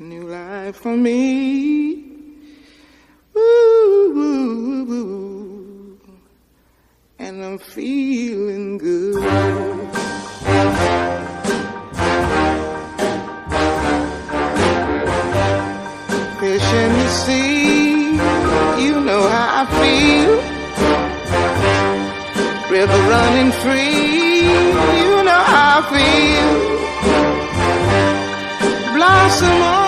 New life for me. And I'm feeling good. Fish in the sea, you know how I feel. River running free, you know how I feel. Blossom on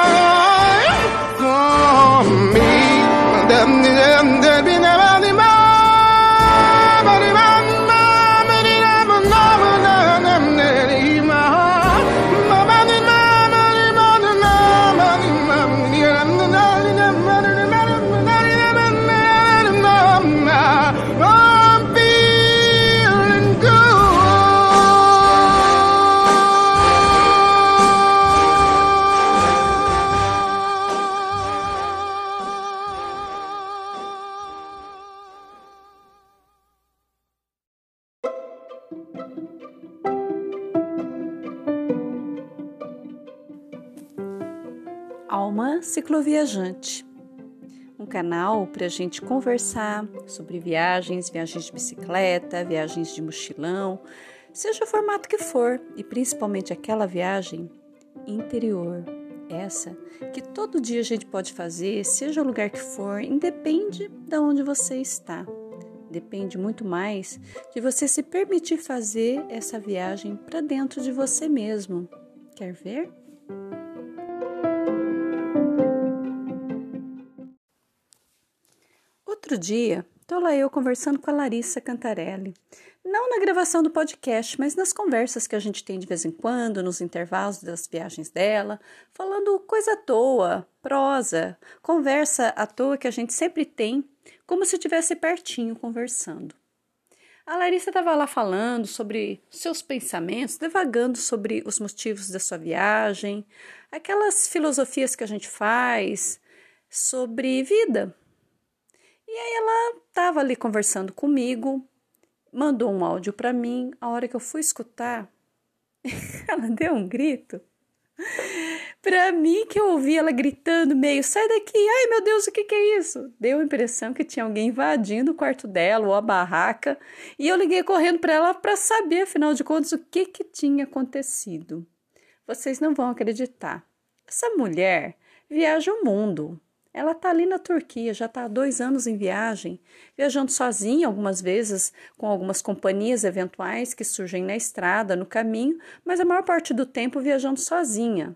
Alma Cicloviajante. Um canal para a gente conversar sobre viagens, viagens de bicicleta, viagens de mochilão, seja o formato que for, e principalmente aquela viagem interior. Essa que todo dia a gente pode fazer, seja o lugar que for, independe de onde você está. Depende muito mais de você se permitir fazer essa viagem para dentro de você mesmo. Quer ver? Outro dia, tô lá eu conversando com a Larissa Cantarelli. Não na gravação do podcast, mas nas conversas que a gente tem de vez em quando, nos intervalos das viagens dela, falando coisa à toa, prosa, conversa à toa que a gente sempre tem, como se estivesse pertinho conversando. A Larissa estava lá falando sobre seus pensamentos, devagando sobre os motivos da sua viagem, aquelas filosofias que a gente faz sobre vida, e aí ela estava ali conversando comigo, mandou um áudio para mim. A hora que eu fui escutar, ela deu um grito. Para mim, que eu ouvi ela gritando meio, sai daqui, ai meu Deus, o que, que é isso? Deu a impressão que tinha alguém invadindo o quarto dela ou a barraca, e eu liguei correndo para ela para saber, afinal de contas, o que, que tinha acontecido. Vocês não vão acreditar. Essa mulher viaja o mundo, ela está ali na Turquia, já está há dois anos em viagem, viajando sozinha algumas vezes, com algumas companhias eventuais que surgem na estrada, no caminho, mas a maior parte do tempo viajando sozinha.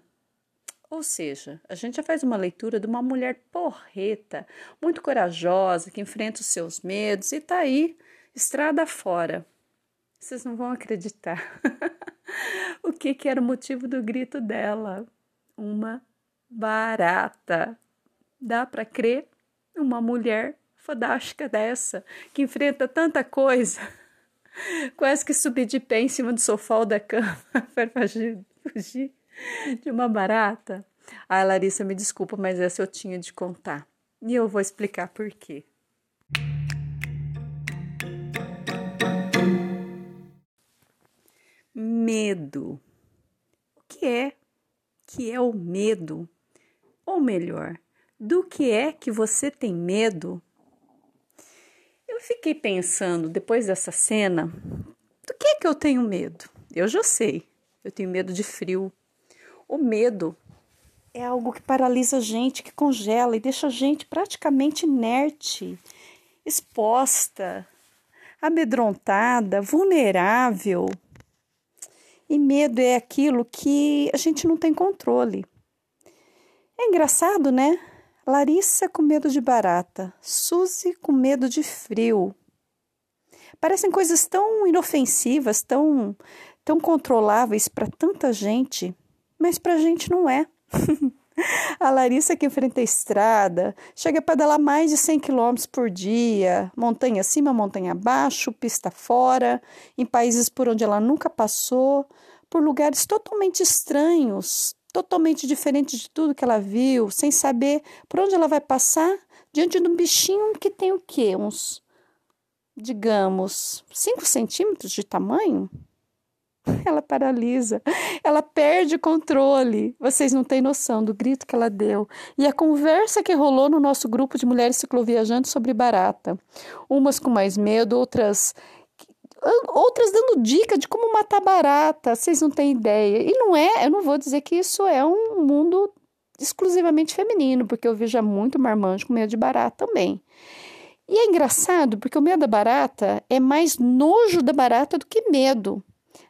Ou seja, a gente já faz uma leitura de uma mulher porreta, muito corajosa, que enfrenta os seus medos e está aí, estrada fora. Vocês não vão acreditar o que, que era o motivo do grito dela. uma barata. Dá para crer? Uma mulher fodástica dessa, que enfrenta tanta coisa, quase que subir de pé em cima do sofá ou da cama para fugir de uma barata. Ah, Larissa, me desculpa, mas essa eu tinha de contar. E eu vou explicar por quê. Medo. O que é que é o medo? Ou melhor, do que é que você tem medo? Eu fiquei pensando depois dessa cena, do que é que eu tenho medo? Eu já sei, eu tenho medo de frio. O medo é algo que paralisa a gente, que congela e deixa a gente praticamente inerte, exposta, amedrontada, vulnerável. E medo é aquilo que a gente não tem controle. É engraçado, né? Larissa com medo de barata, Suzy com medo de frio. Parecem coisas tão inofensivas, tão, tão controláveis para tanta gente, mas para a gente não é. A Larissa que enfrenta a estrada, chega a pedalar mais de 100 km por dia, montanha acima, montanha abaixo, pista fora, em países por onde ela nunca passou, por lugares totalmente estranhos, totalmente diferentes de tudo que ela viu, sem saber por onde ela vai passar, diante de um bichinho que tem o quê? Uns, digamos, 5 centímetros de tamanho? ela paralisa, ela perde controle. Vocês não têm noção do grito que ela deu. E a conversa que rolou no nosso grupo de mulheres cicloviajantes sobre barata. Umas com mais medo, outras outras dando dica de como matar barata. Vocês não têm ideia. E não é, eu não vou dizer que isso é um mundo exclusivamente feminino, porque eu vejo muito marmanjo com medo de barata também. E é engraçado porque o medo da barata é mais nojo da barata do que medo.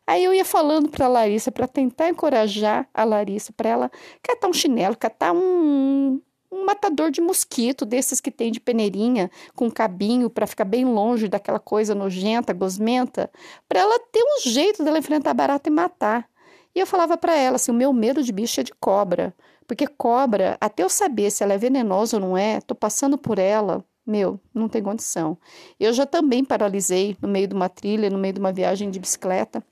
Aí eu ia falando para a Larissa, para tentar encorajar a Larissa, para ela catar um chinelo, catar um, um matador de mosquito, desses que tem de peneirinha, com cabinho, para ficar bem longe daquela coisa nojenta, gosmenta, para ela ter um jeito dela enfrentar a barata e matar. E eu falava para ela assim: o meu medo de bicho é de cobra. Porque cobra, até eu saber se ela é venenosa ou não é, tô passando por ela, meu, não tem condição. Eu já também paralisei no meio de uma trilha, no meio de uma viagem de bicicleta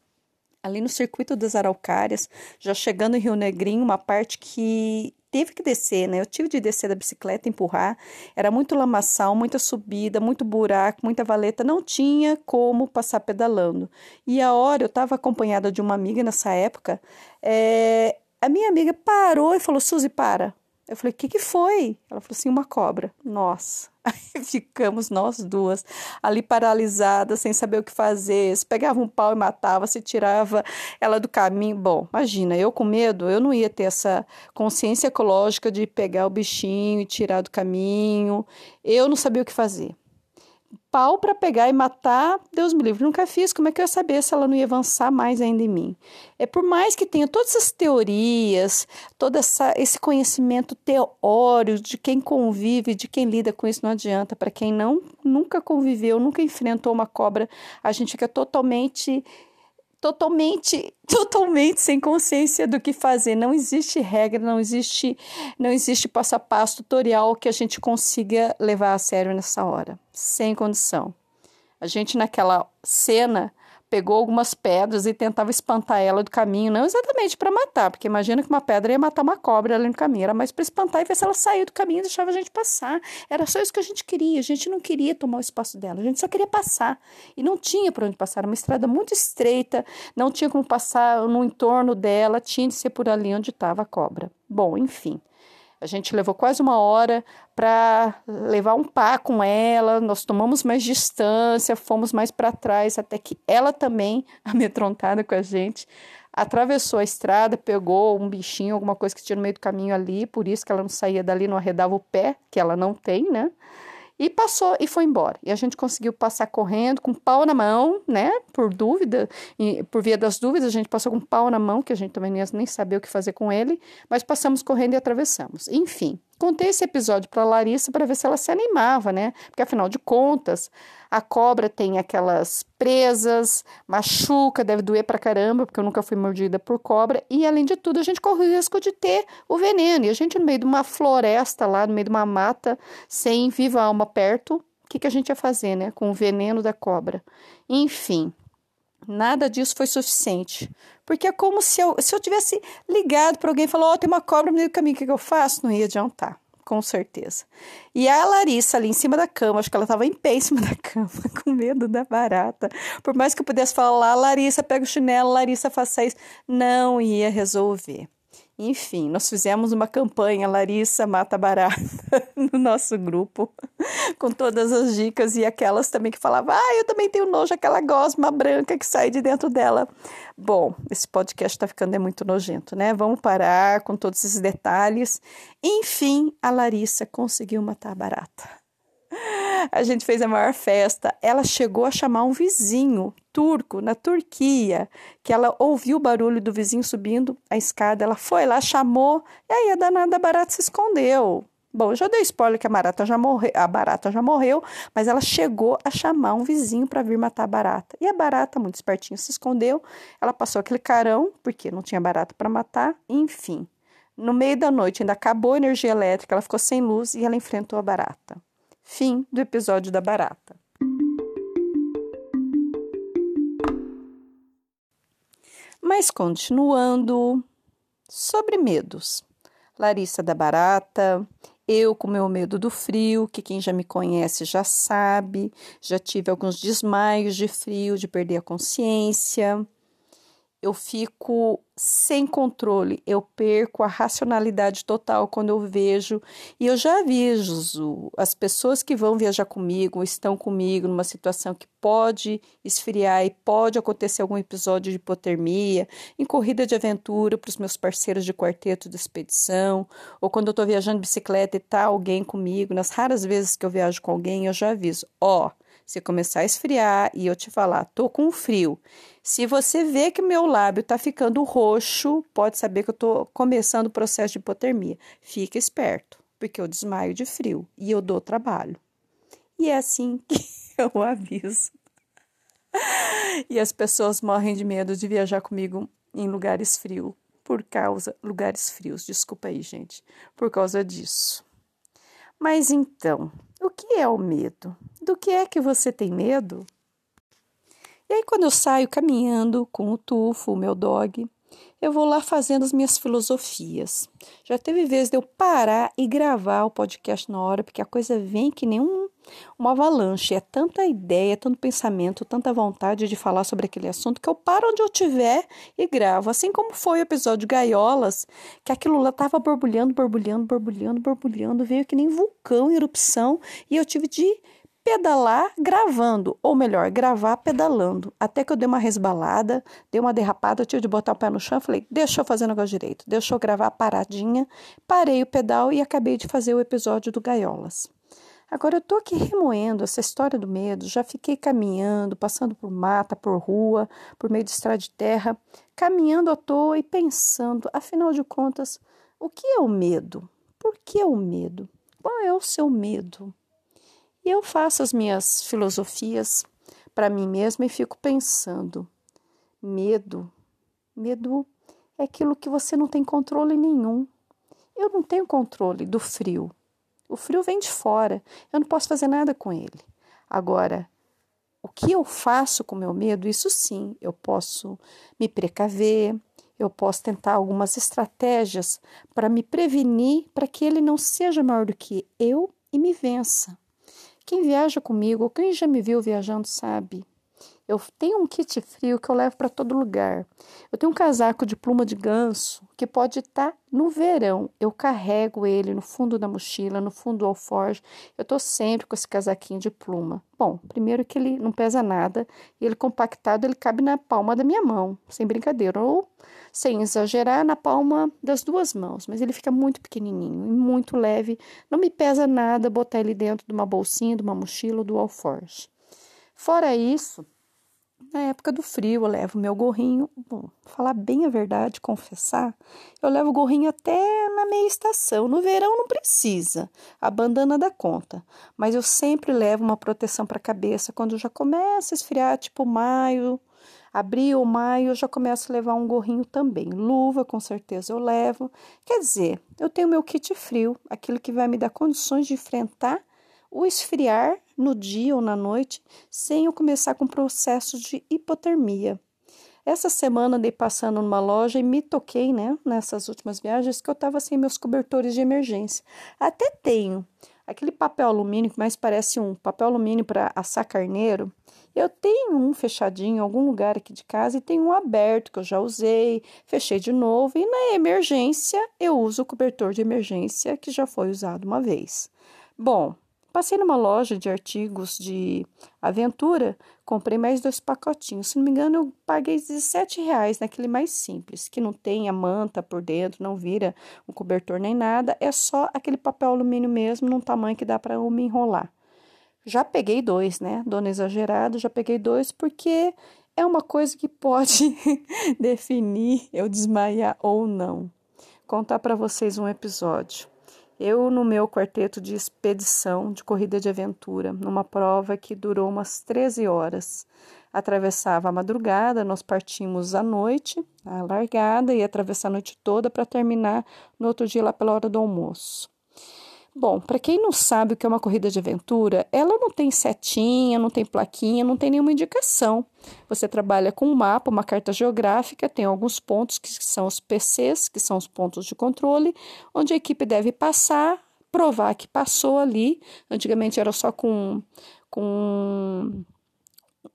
ali no circuito das Araucárias, já chegando em Rio Negrinho, uma parte que teve que descer, né? Eu tive de descer da bicicleta, empurrar. Era muito lamaçal, muita subida, muito buraco, muita valeta. Não tinha como passar pedalando. E a hora, eu estava acompanhada de uma amiga nessa época. É, a minha amiga parou e falou: Suzy, para. Eu falei: O que, que foi? Ela falou assim: Uma cobra. Nossa. Aí ficamos nós duas ali paralisadas, sem saber o que fazer. Se pegava um pau e matava, se tirava ela do caminho. Bom, imagina, eu com medo, eu não ia ter essa consciência ecológica de pegar o bichinho e tirar do caminho. Eu não sabia o que fazer pau para pegar e matar, Deus me livre, nunca fiz. Como é que eu ia saber se ela não ia avançar mais ainda em mim? É por mais que tenha todas essas teorias, todo essa, esse conhecimento teórico de quem convive, de quem lida com isso, não adianta. Para quem não nunca conviveu, nunca enfrentou uma cobra, a gente fica totalmente totalmente, totalmente sem consciência do que fazer. Não existe regra, não existe, não existe passo a passo tutorial que a gente consiga levar a sério nessa hora, sem condição. A gente naquela cena pegou algumas pedras e tentava espantar ela do caminho, não exatamente para matar, porque imagina que uma pedra ia matar uma cobra ali no caminho, era mais para espantar e ver se ela saía do caminho e deixava a gente passar. Era só isso que a gente queria, a gente não queria tomar o espaço dela, a gente só queria passar. E não tinha para onde passar, era uma estrada muito estreita, não tinha como passar no entorno dela, tinha de ser por ali onde estava a cobra. Bom, enfim. A gente levou quase uma hora para levar um pá com ela, nós tomamos mais distância, fomos mais para trás, até que ela também, amedrontada com a gente, atravessou a estrada, pegou um bichinho, alguma coisa que tinha no meio do caminho ali, por isso que ela não saía dali, não arredava o pé, que ela não tem, né? E passou e foi embora. E a gente conseguiu passar correndo, com pau na mão, né? Por dúvida, e por via das dúvidas, a gente passou com pau na mão, que a gente também nem sabia o que fazer com ele, mas passamos correndo e atravessamos. Enfim, contei esse episódio para Larissa para ver se ela se animava, né? Porque afinal de contas, a cobra tem aquelas presas, machuca, deve doer pra caramba, porque eu nunca fui mordida por cobra. E além de tudo, a gente corre o risco de ter o veneno. E a gente, no meio de uma floresta lá, no meio de uma mata, sem viva alma perto, o que, que a gente ia fazer, né? Com o veneno da cobra. Enfim. Nada disso foi suficiente. Porque é como se eu, se eu tivesse ligado para alguém e falou: oh, tem uma cobra no meio do caminho, o que, que eu faço? Não ia adiantar, com certeza. E a Larissa ali em cima da cama, acho que ela estava em pé em cima da cama, com medo da barata. Por mais que eu pudesse falar: Larissa, pega o chinelo, Larissa, faça isso. Não ia resolver. Enfim, nós fizemos uma campanha Larissa Mata Barata no nosso grupo, com todas as dicas e aquelas também que falavam, ah, eu também tenho nojo, aquela gosma branca que sai de dentro dela. Bom, esse podcast está ficando é muito nojento, né? Vamos parar com todos esses detalhes. Enfim, a Larissa conseguiu matar a barata. A gente fez a maior festa. Ela chegou a chamar um vizinho turco na Turquia, que ela ouviu o barulho do vizinho subindo a escada. Ela foi lá, chamou, e aí a danada barata se escondeu. Bom, já dei spoiler que a barata já morreu, a barata já morreu, mas ela chegou a chamar um vizinho para vir matar a barata. E a barata, muito espertinha, se escondeu. Ela passou aquele carão, porque não tinha barata para matar, enfim. No meio da noite ainda acabou a energia elétrica, ela ficou sem luz e ela enfrentou a barata. Fim do episódio da barata. Mas continuando, sobre medos. Larissa da Barata, eu com meu medo do frio, que quem já me conhece já sabe, já tive alguns desmaios de frio, de perder a consciência eu fico sem controle, eu perco a racionalidade total quando eu vejo, e eu já aviso as pessoas que vão viajar comigo, estão comigo numa situação que pode esfriar e pode acontecer algum episódio de hipotermia, em corrida de aventura para os meus parceiros de quarteto de expedição, ou quando eu estou viajando de bicicleta e tá alguém comigo, nas raras vezes que eu viajo com alguém, eu já aviso, ó, oh, se começar a esfriar e eu te falar, tô com frio. Se você vê que meu lábio tá ficando roxo, pode saber que eu tô começando o processo de hipotermia. Fica esperto, porque eu desmaio de frio e eu dou trabalho. E é assim que eu aviso. E as pessoas morrem de medo de viajar comigo em lugares frios por causa lugares frios. Desculpa aí, gente, por causa disso. Mas então, o que é o medo? Do que é que você tem medo? E aí, quando eu saio caminhando com o Tufo, o meu dog, eu vou lá fazendo as minhas filosofias. Já teve vez de eu parar e gravar o podcast na hora, porque a coisa vem que nem um uma avalanche, é tanta ideia, tanto pensamento, tanta vontade de falar sobre aquele assunto que eu paro onde eu estiver e gravo. Assim como foi o episódio Gaiolas, que aquilo lá estava borbulhando, borbulhando, borbulhando, borbulhando, veio que nem vulcão erupção e eu tive de pedalar gravando, ou melhor, gravar pedalando. Até que eu dei uma resbalada, dei uma derrapada, eu tive de botar o pé no chão, falei, deixa eu fazer o negócio direito, deixa eu gravar paradinha, parei o pedal e acabei de fazer o episódio do Gaiolas. Agora eu tô aqui remoendo essa história do medo, já fiquei caminhando, passando por mata, por rua, por meio de estrada de terra, caminhando à toa e pensando, afinal de contas, o que é o medo? Por que o medo? Qual é o seu medo? E eu faço as minhas filosofias para mim mesma e fico pensando: medo, medo é aquilo que você não tem controle nenhum. Eu não tenho controle do frio. O frio vem de fora, eu não posso fazer nada com ele. Agora, o que eu faço com meu medo, isso sim, eu posso me precaver, eu posso tentar algumas estratégias para me prevenir para que ele não seja maior do que eu e me vença. Quem viaja comigo, quem já me viu viajando, sabe eu tenho um kit frio que eu levo para todo lugar. Eu tenho um casaco de pluma de ganso que pode estar tá no verão. Eu carrego ele no fundo da mochila, no fundo do alforje. Eu estou sempre com esse casaquinho de pluma. Bom, primeiro que ele não pesa nada ele compactado, ele cabe na palma da minha mão, sem brincadeira, ou sem exagerar, na palma das duas mãos. Mas ele fica muito pequenininho e muito leve. Não me pesa nada botar ele dentro de uma bolsinha, de uma mochila ou do alforje. Fora isso, Na época do frio, eu levo meu gorrinho. Bom, falar bem a verdade, confessar, eu levo o gorrinho até na meia estação. No verão não precisa, a bandana dá conta. Mas eu sempre levo uma proteção para a cabeça quando já começa a esfriar, tipo maio, abril maio, eu já começo a levar um gorrinho também. Luva, com certeza eu levo. Quer dizer, eu tenho meu kit frio, aquilo que vai me dar condições de enfrentar o esfriar no dia ou na noite sem eu começar com processo de hipotermia. Essa semana andei passando numa loja e me toquei, né, nessas últimas viagens, que eu estava sem meus cobertores de emergência. Até tenho aquele papel alumínio que mais parece um papel alumínio para assar carneiro. Eu tenho um fechadinho em algum lugar aqui de casa e tenho um aberto que eu já usei, fechei de novo e na emergência eu uso o cobertor de emergência que já foi usado uma vez. Bom, Passei numa loja de artigos de aventura, comprei mais dois pacotinhos. Se não me engano, eu paguei 17 reais naquele mais simples, que não tem a manta por dentro, não vira um cobertor nem nada, é só aquele papel alumínio mesmo, num tamanho que dá para me enrolar. Já peguei dois, né? Dona exagerado, já peguei dois porque é uma coisa que pode definir eu desmaiar ou não. Contar para vocês um episódio. Eu, no meu quarteto de expedição de corrida de aventura, numa prova que durou umas 13 horas. Atravessava a madrugada, nós partimos à noite, a largada, e atravessar a noite toda para terminar no outro dia lá pela hora do almoço. Bom, para quem não sabe o que é uma corrida de aventura, ela não tem setinha, não tem plaquinha, não tem nenhuma indicação. Você trabalha com um mapa, uma carta geográfica, tem alguns pontos que são os PCs, que são os pontos de controle, onde a equipe deve passar, provar que passou ali. Antigamente era só com, com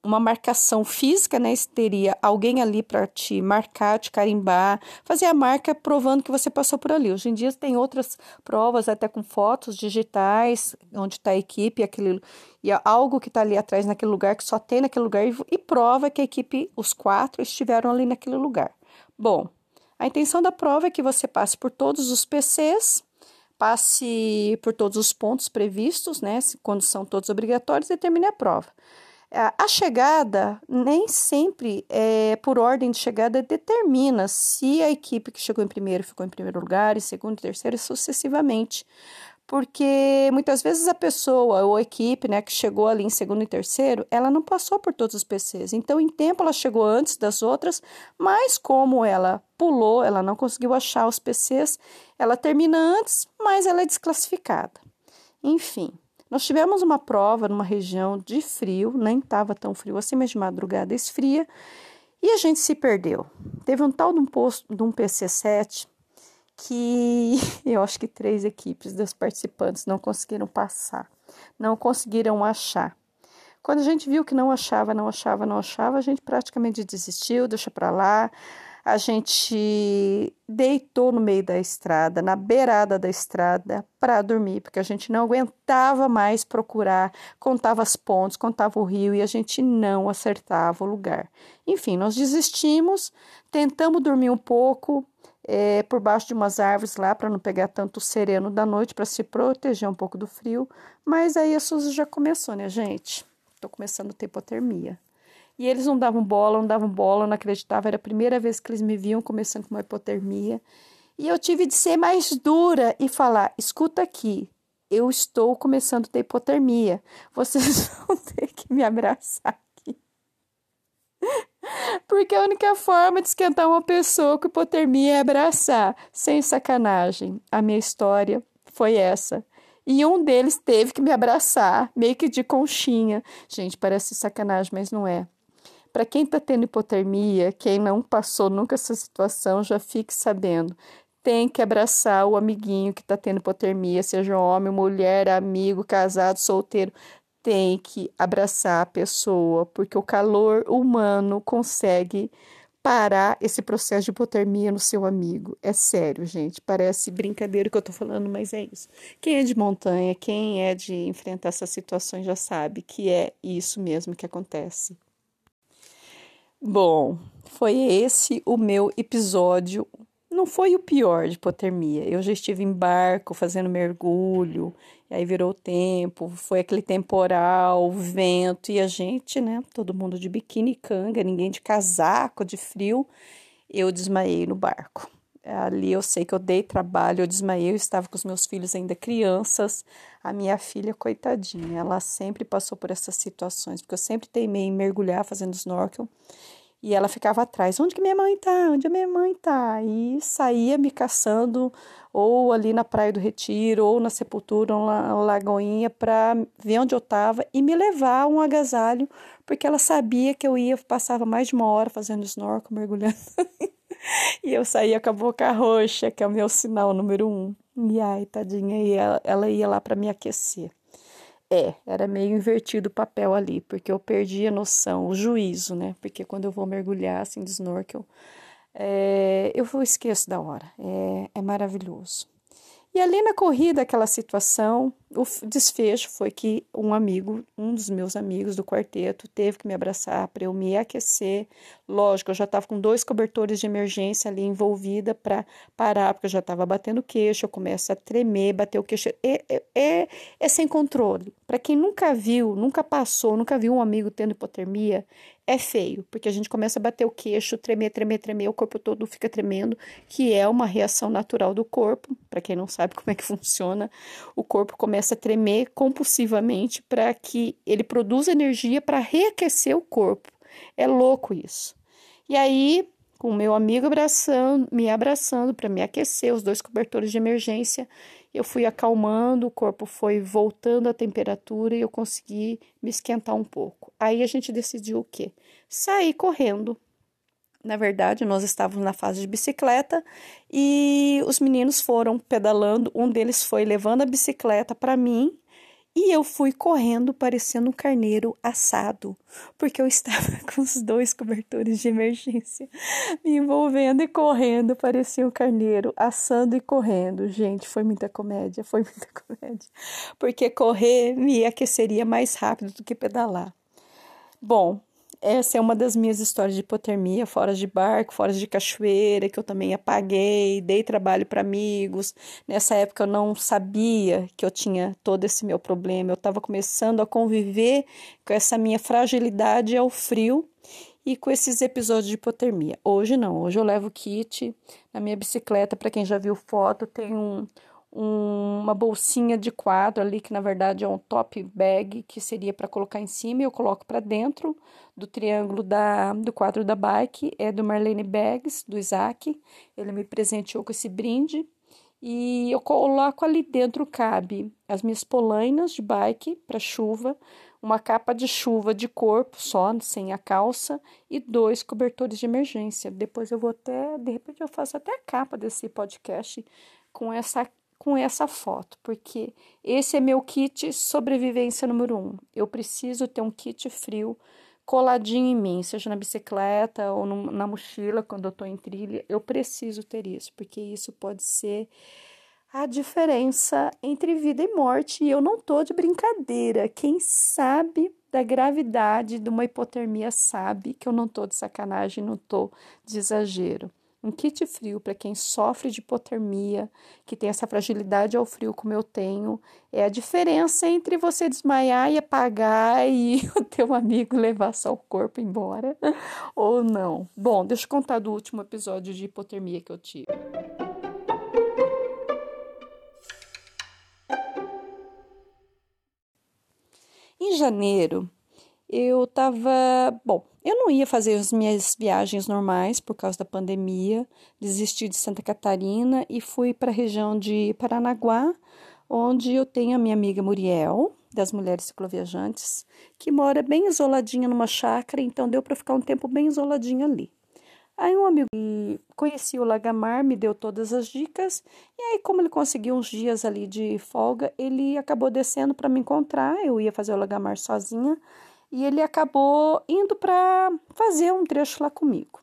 uma marcação física, né? Teria alguém ali para te marcar, te carimbar, fazer a marca provando que você passou por ali. Hoje em dia tem outras provas, até com fotos digitais, onde está a equipe, aquele, e algo que está ali atrás naquele lugar, que só tem naquele lugar, e, e prova que a equipe, os quatro, estiveram ali naquele lugar. Bom, a intenção da prova é que você passe por todos os PCs, passe por todos os pontos previstos, né? Quando são todos obrigatórios, e termine a prova. A chegada nem sempre, é, por ordem de chegada, determina se a equipe que chegou em primeiro ficou em primeiro lugar, em segundo, terceiro e sucessivamente. Porque muitas vezes a pessoa ou a equipe né, que chegou ali em segundo e terceiro, ela não passou por todos os PCs. Então, em tempo, ela chegou antes das outras, mas como ela pulou, ela não conseguiu achar os PCs, ela termina antes, mas ela é desclassificada. Enfim. Nós tivemos uma prova numa região de frio, nem estava tão frio assim, mas de madrugada esfria, e a gente se perdeu. Teve um tal de um, posto, de um PC7 que eu acho que três equipes dos participantes não conseguiram passar, não conseguiram achar. Quando a gente viu que não achava, não achava, não achava, a gente praticamente desistiu, deixa para lá a gente deitou no meio da estrada, na beirada da estrada, para dormir, porque a gente não aguentava mais procurar, contava as pontes, contava o rio e a gente não acertava o lugar. Enfim, nós desistimos, tentamos dormir um pouco é, por baixo de umas árvores lá para não pegar tanto sereno da noite, para se proteger um pouco do frio, mas aí a Suzy já começou, né, gente? Estou começando a ter hipotermia. E eles não davam bola, não davam bola, não acreditavam. Era a primeira vez que eles me viam começando com uma hipotermia. E eu tive de ser mais dura e falar: escuta aqui, eu estou começando a ter hipotermia. Vocês vão ter que me abraçar aqui. Porque a única forma de esquentar uma pessoa com hipotermia é abraçar, sem sacanagem. A minha história foi essa. E um deles teve que me abraçar, meio que de conchinha. Gente, parece sacanagem, mas não é. Para quem está tendo hipotermia, quem não passou nunca essa situação, já fique sabendo. Tem que abraçar o amiguinho que está tendo hipotermia, seja homem, mulher, amigo, casado, solteiro. Tem que abraçar a pessoa, porque o calor humano consegue parar esse processo de hipotermia no seu amigo. É sério, gente. Parece brincadeira que eu tô falando, mas é isso. Quem é de montanha, quem é de enfrentar essas situações já sabe que é isso mesmo que acontece. Bom, foi esse o meu episódio não foi o pior de hipotermia. Eu já estive em barco fazendo mergulho, e aí virou o tempo, foi aquele temporal, vento, e a gente, né, todo mundo de biquíni canga, ninguém de casaco, de frio, eu desmaiei no barco. Ali eu sei que eu dei trabalho, eu desmaiei, eu estava com os meus filhos ainda crianças. A minha filha, coitadinha, ela sempre passou por essas situações, porque eu sempre teimei em mergulhar fazendo snorkel. E ela ficava atrás, onde que minha mãe tá? Onde a minha mãe tá? E saía me caçando, ou ali na Praia do Retiro, ou na Sepultura, ou na Lagoinha, para ver onde eu tava e me levar um agasalho, porque ela sabia que eu ia, passava mais de uma hora fazendo snorkel, mergulhando. e eu saía com a boca roxa, que é o meu sinal número um. E ai, tadinha, e ela, ela ia lá para me aquecer. É, era meio invertido o papel ali, porque eu perdi a noção, o juízo, né? Porque quando eu vou mergulhar assim de snorkel, é, eu esqueço da hora. É, é maravilhoso. E ali na corrida, aquela situação, o desfecho foi que um amigo, um dos meus amigos do quarteto, teve que me abraçar para eu me aquecer. Lógico, eu já estava com dois cobertores de emergência ali envolvida para parar, porque eu já estava batendo queixo, eu começo a tremer, bater o queixo. É, é, é, é sem controle. Para quem nunca viu, nunca passou, nunca viu um amigo tendo hipotermia, é feio, porque a gente começa a bater o queixo, tremer, tremer, tremer, o corpo todo fica tremendo, que é uma reação natural do corpo. Para quem não sabe como é que funciona, o corpo começa a tremer compulsivamente para que ele produza energia para reaquecer o corpo. É louco isso. E aí, com o meu amigo abraçando, me abraçando para me aquecer, os dois cobertores de emergência, eu fui acalmando, o corpo foi voltando à temperatura e eu consegui me esquentar um pouco. Aí a gente decidiu o quê? Sair correndo. Na verdade, nós estávamos na fase de bicicleta e os meninos foram pedalando. Um deles foi levando a bicicleta para mim e eu fui correndo parecendo um carneiro assado, porque eu estava com os dois cobertores de emergência me envolvendo e correndo, parecia um carneiro assando e correndo. Gente, foi muita comédia, foi muita comédia. Porque correr me aqueceria mais rápido do que pedalar. Bom, essa é uma das minhas histórias de hipotermia, fora de barco, fora de cachoeira, que eu também apaguei, dei trabalho para amigos. Nessa época eu não sabia que eu tinha todo esse meu problema. Eu estava começando a conviver com essa minha fragilidade ao frio e com esses episódios de hipotermia. Hoje não, hoje eu levo kit na minha bicicleta, para quem já viu foto, tem um um, uma bolsinha de quadro ali, que na verdade é um top bag, que seria para colocar em cima, e eu coloco para dentro do triângulo da, do quadro da bike, é do Marlene Bags, do Isaac, ele me presenteou com esse brinde, e eu coloco ali dentro, cabe as minhas polainas de bike para chuva, uma capa de chuva de corpo só, sem a calça, e dois cobertores de emergência. Depois eu vou até, de repente eu faço até a capa desse podcast com essa com essa foto, porque esse é meu kit sobrevivência número um. Eu preciso ter um kit frio coladinho em mim, seja na bicicleta ou no, na mochila quando eu estou em trilha. Eu preciso ter isso, porque isso pode ser a diferença entre vida e morte. E eu não tô de brincadeira. Quem sabe da gravidade de uma hipotermia sabe que eu não tô de sacanagem, não tô de exagero. Um kit frio para quem sofre de hipotermia, que tem essa fragilidade ao frio como eu tenho, é a diferença entre você desmaiar e apagar e o teu amigo levar só o corpo embora ou não. Bom, deixa eu contar do último episódio de hipotermia que eu tive. Em janeiro, eu tava. Bom, eu não ia fazer as minhas viagens normais por causa da pandemia, desisti de Santa Catarina e fui para a região de Paranaguá, onde eu tenho a minha amiga Muriel, das Mulheres Cicloviajantes, que mora bem isoladinha numa chácara, então deu para ficar um tempo bem isoladinha ali. Aí um amigo conhecia o Lagamar, me deu todas as dicas, e aí como ele conseguiu uns dias ali de folga, ele acabou descendo para me encontrar, eu ia fazer o Lagamar sozinha, e ele acabou indo para fazer um trecho lá comigo.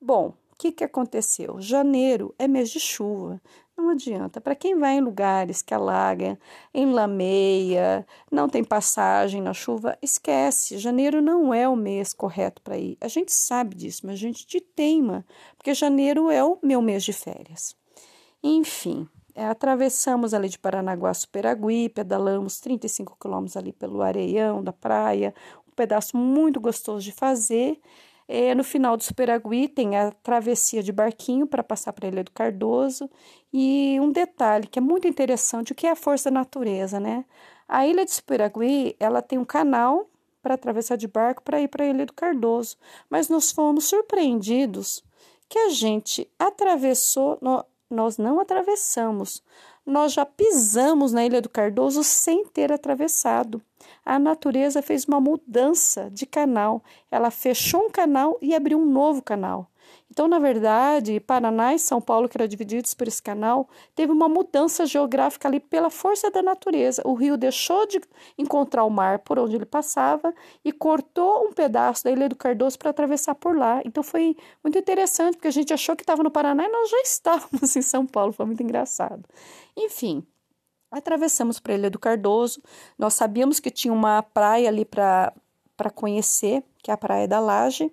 Bom, o que, que aconteceu? Janeiro é mês de chuva. Não adianta. Para quem vai em lugares que alaga, enlameia, não tem passagem na chuva, esquece. Janeiro não é o mês correto para ir. A gente sabe disso, mas a gente te teima, porque janeiro é o meu mês de férias. Enfim, é, atravessamos ali de Paranaguá Superagui, pedalamos 35 quilômetros ali pelo areião da praia, um pedaço muito gostoso de fazer. É, no final do Superagui tem a travessia de barquinho para passar para a Ilha do Cardoso. E um detalhe que é muito interessante, o que é a força da natureza, né? A Ilha de Superagui, ela tem um canal para atravessar de barco para ir para a Ilha do Cardoso. Mas nós fomos surpreendidos que a gente atravessou, nós não atravessamos, nós já pisamos na Ilha do Cardoso sem ter atravessado. A natureza fez uma mudança de canal. Ela fechou um canal e abriu um novo canal. Então, na verdade, Paraná e São Paulo, que eram divididos por esse canal, teve uma mudança geográfica ali pela força da natureza. O rio deixou de encontrar o mar por onde ele passava e cortou um pedaço da Ilha do Cardoso para atravessar por lá. Então, foi muito interessante, porque a gente achou que estava no Paraná e nós já estávamos em São Paulo. Foi muito engraçado. Enfim, atravessamos para a Ilha do Cardoso. Nós sabíamos que tinha uma praia ali para conhecer, que é a Praia da Laje.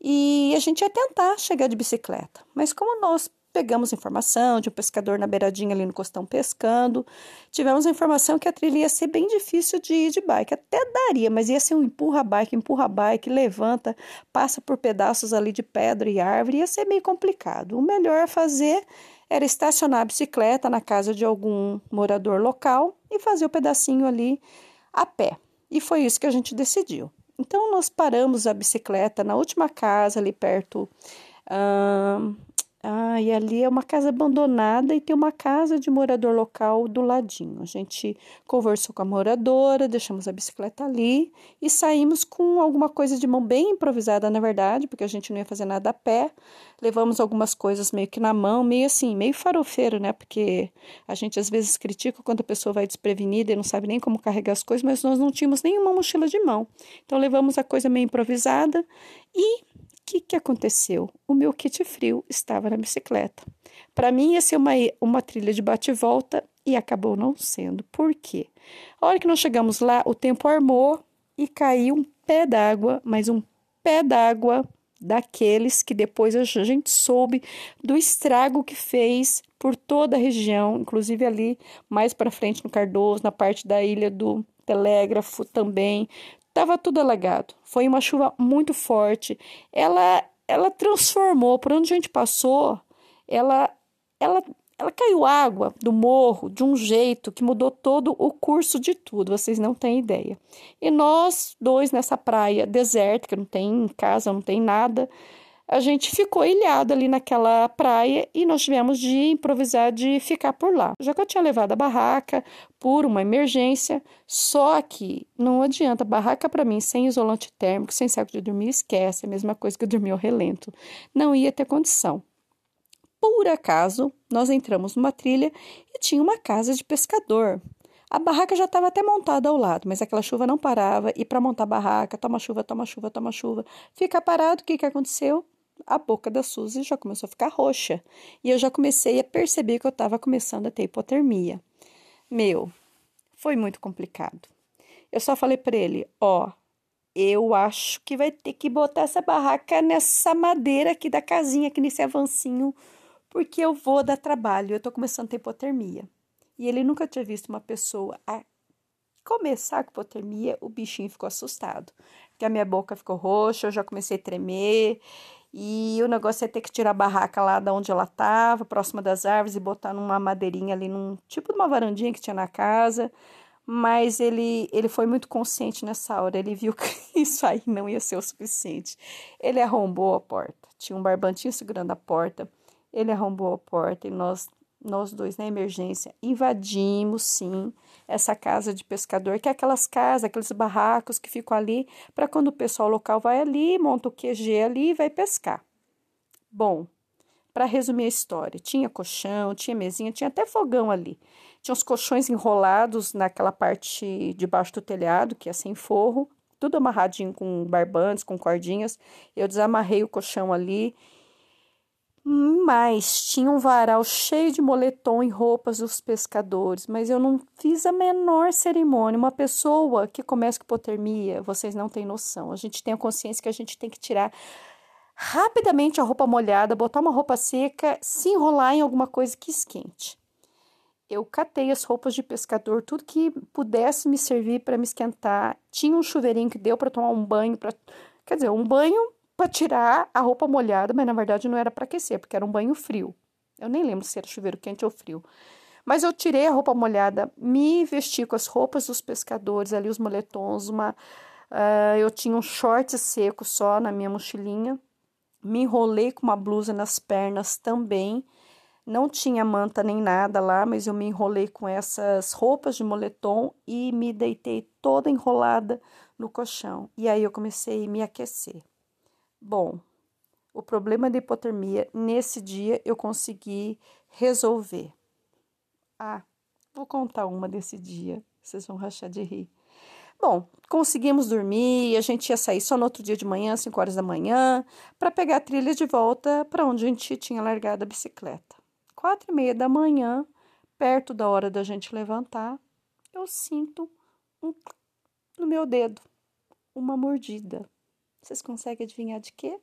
E a gente ia tentar chegar de bicicleta, mas como nós pegamos informação de um pescador na beiradinha ali no costão pescando, tivemos a informação que a trilha ia ser bem difícil de ir de bike, até daria, mas ia ser um empurra-bike, empurra-bike, levanta, passa por pedaços ali de pedra e árvore, ia ser meio complicado. O melhor a fazer era estacionar a bicicleta na casa de algum morador local e fazer o pedacinho ali a pé. E foi isso que a gente decidiu. Então, nós paramos a bicicleta na última casa, ali perto. Uh, ah, e ali é uma casa abandonada e tem uma casa de morador local do ladinho. A gente conversou com a moradora, deixamos a bicicleta ali e saímos com alguma coisa de mão bem improvisada, na verdade, porque a gente não ia fazer nada a pé. Levamos algumas coisas meio que na mão, meio assim, meio farofeiro, né? Porque a gente às vezes critica quando a pessoa vai desprevenida e não sabe nem como carregar as coisas, mas nós não tínhamos nenhuma mochila de mão. Então levamos a coisa meio improvisada e que, que aconteceu? O meu kit frio estava na bicicleta. Para mim ia ser uma, uma trilha de bate-volta e acabou não sendo. Por quê? A hora que nós chegamos lá, o tempo armou e caiu um pé d'água, mas um pé d'água daqueles que depois a gente soube do estrago que fez por toda a região, inclusive ali mais para frente no Cardoso, na parte da ilha do Telégrafo também, Estava tudo alagado. Foi uma chuva muito forte. Ela, ela transformou, por onde a gente passou, ela, ela, ela caiu água do morro de um jeito que mudou todo o curso de tudo. Vocês não têm ideia. E nós dois nessa praia deserta, que não tem casa, não tem nada, a gente ficou ilhado ali naquela praia e nós tivemos de improvisar de ficar por lá. Já que eu tinha levado a barraca por uma emergência, só que não adianta, barraca para mim sem isolante térmico, sem saco de dormir, esquece, é a mesma coisa que eu dormir ao relento. Não ia ter condição. Por acaso, nós entramos numa trilha e tinha uma casa de pescador. A barraca já estava até montada ao lado, mas aquela chuva não parava. E para montar a barraca, toma chuva, toma chuva, toma chuva. Fica parado, o que, que aconteceu? A boca da Suzy já começou a ficar roxa e eu já comecei a perceber que eu estava começando a ter hipotermia. Meu, foi muito complicado. Eu só falei para ele: ó, oh, eu acho que vai ter que botar essa barraca nessa madeira aqui da casinha, aqui nesse avancinho, porque eu vou dar trabalho. Eu tô começando a ter hipotermia. E ele nunca tinha visto uma pessoa a começar com hipotermia, o bichinho ficou assustado. Porque a minha boca ficou roxa, eu já comecei a tremer. E o negócio é ter que tirar a barraca lá da onde ela estava, próxima das árvores, e botar numa madeirinha ali, num tipo de uma varandinha que tinha na casa. Mas ele, ele foi muito consciente nessa hora, ele viu que isso aí não ia ser o suficiente. Ele arrombou a porta, tinha um barbantinho segurando a porta. Ele arrombou a porta e nós, nós dois, na emergência, invadimos sim essa casa de pescador, que é aquelas casas, aqueles barracos que ficam ali para quando o pessoal local vai ali, monta o QG ali e vai pescar. Bom, para resumir a história, tinha colchão, tinha mesinha, tinha até fogão ali. Tinha os colchões enrolados naquela parte debaixo do telhado, que é sem forro, tudo amarradinho com barbantes, com cordinhas. Eu desamarrei o colchão ali Mas tinha um varal cheio de moletom e roupas dos pescadores, mas eu não fiz a menor cerimônia. Uma pessoa que começa com hipotermia, vocês não têm noção. A gente tem a consciência que a gente tem que tirar rapidamente a roupa molhada, botar uma roupa seca, se enrolar em alguma coisa que esquente. Eu catei as roupas de pescador, tudo que pudesse me servir para me esquentar. Tinha um chuveirinho que deu para tomar um banho, para quer dizer, um banho para tirar a roupa molhada, mas na verdade não era para aquecer, porque era um banho frio. Eu nem lembro se era chuveiro quente ou frio. Mas eu tirei a roupa molhada, me vesti com as roupas dos pescadores, ali os moletons, uma, uh, eu tinha um short seco só na minha mochilinha, me enrolei com uma blusa nas pernas também. Não tinha manta nem nada lá, mas eu me enrolei com essas roupas de moletom e me deitei toda enrolada no colchão. E aí eu comecei a me aquecer. Bom, o problema da hipotermia nesse dia eu consegui resolver. Ah, vou contar uma desse dia, vocês vão rachar de rir. Bom, conseguimos dormir, a gente ia sair só no outro dia de manhã, 5 horas da manhã, para pegar a trilha de volta para onde a gente tinha largado a bicicleta. Quatro e meia da manhã, perto da hora da gente levantar, eu sinto um no meu dedo, uma mordida. Vocês conseguem adivinhar de quê?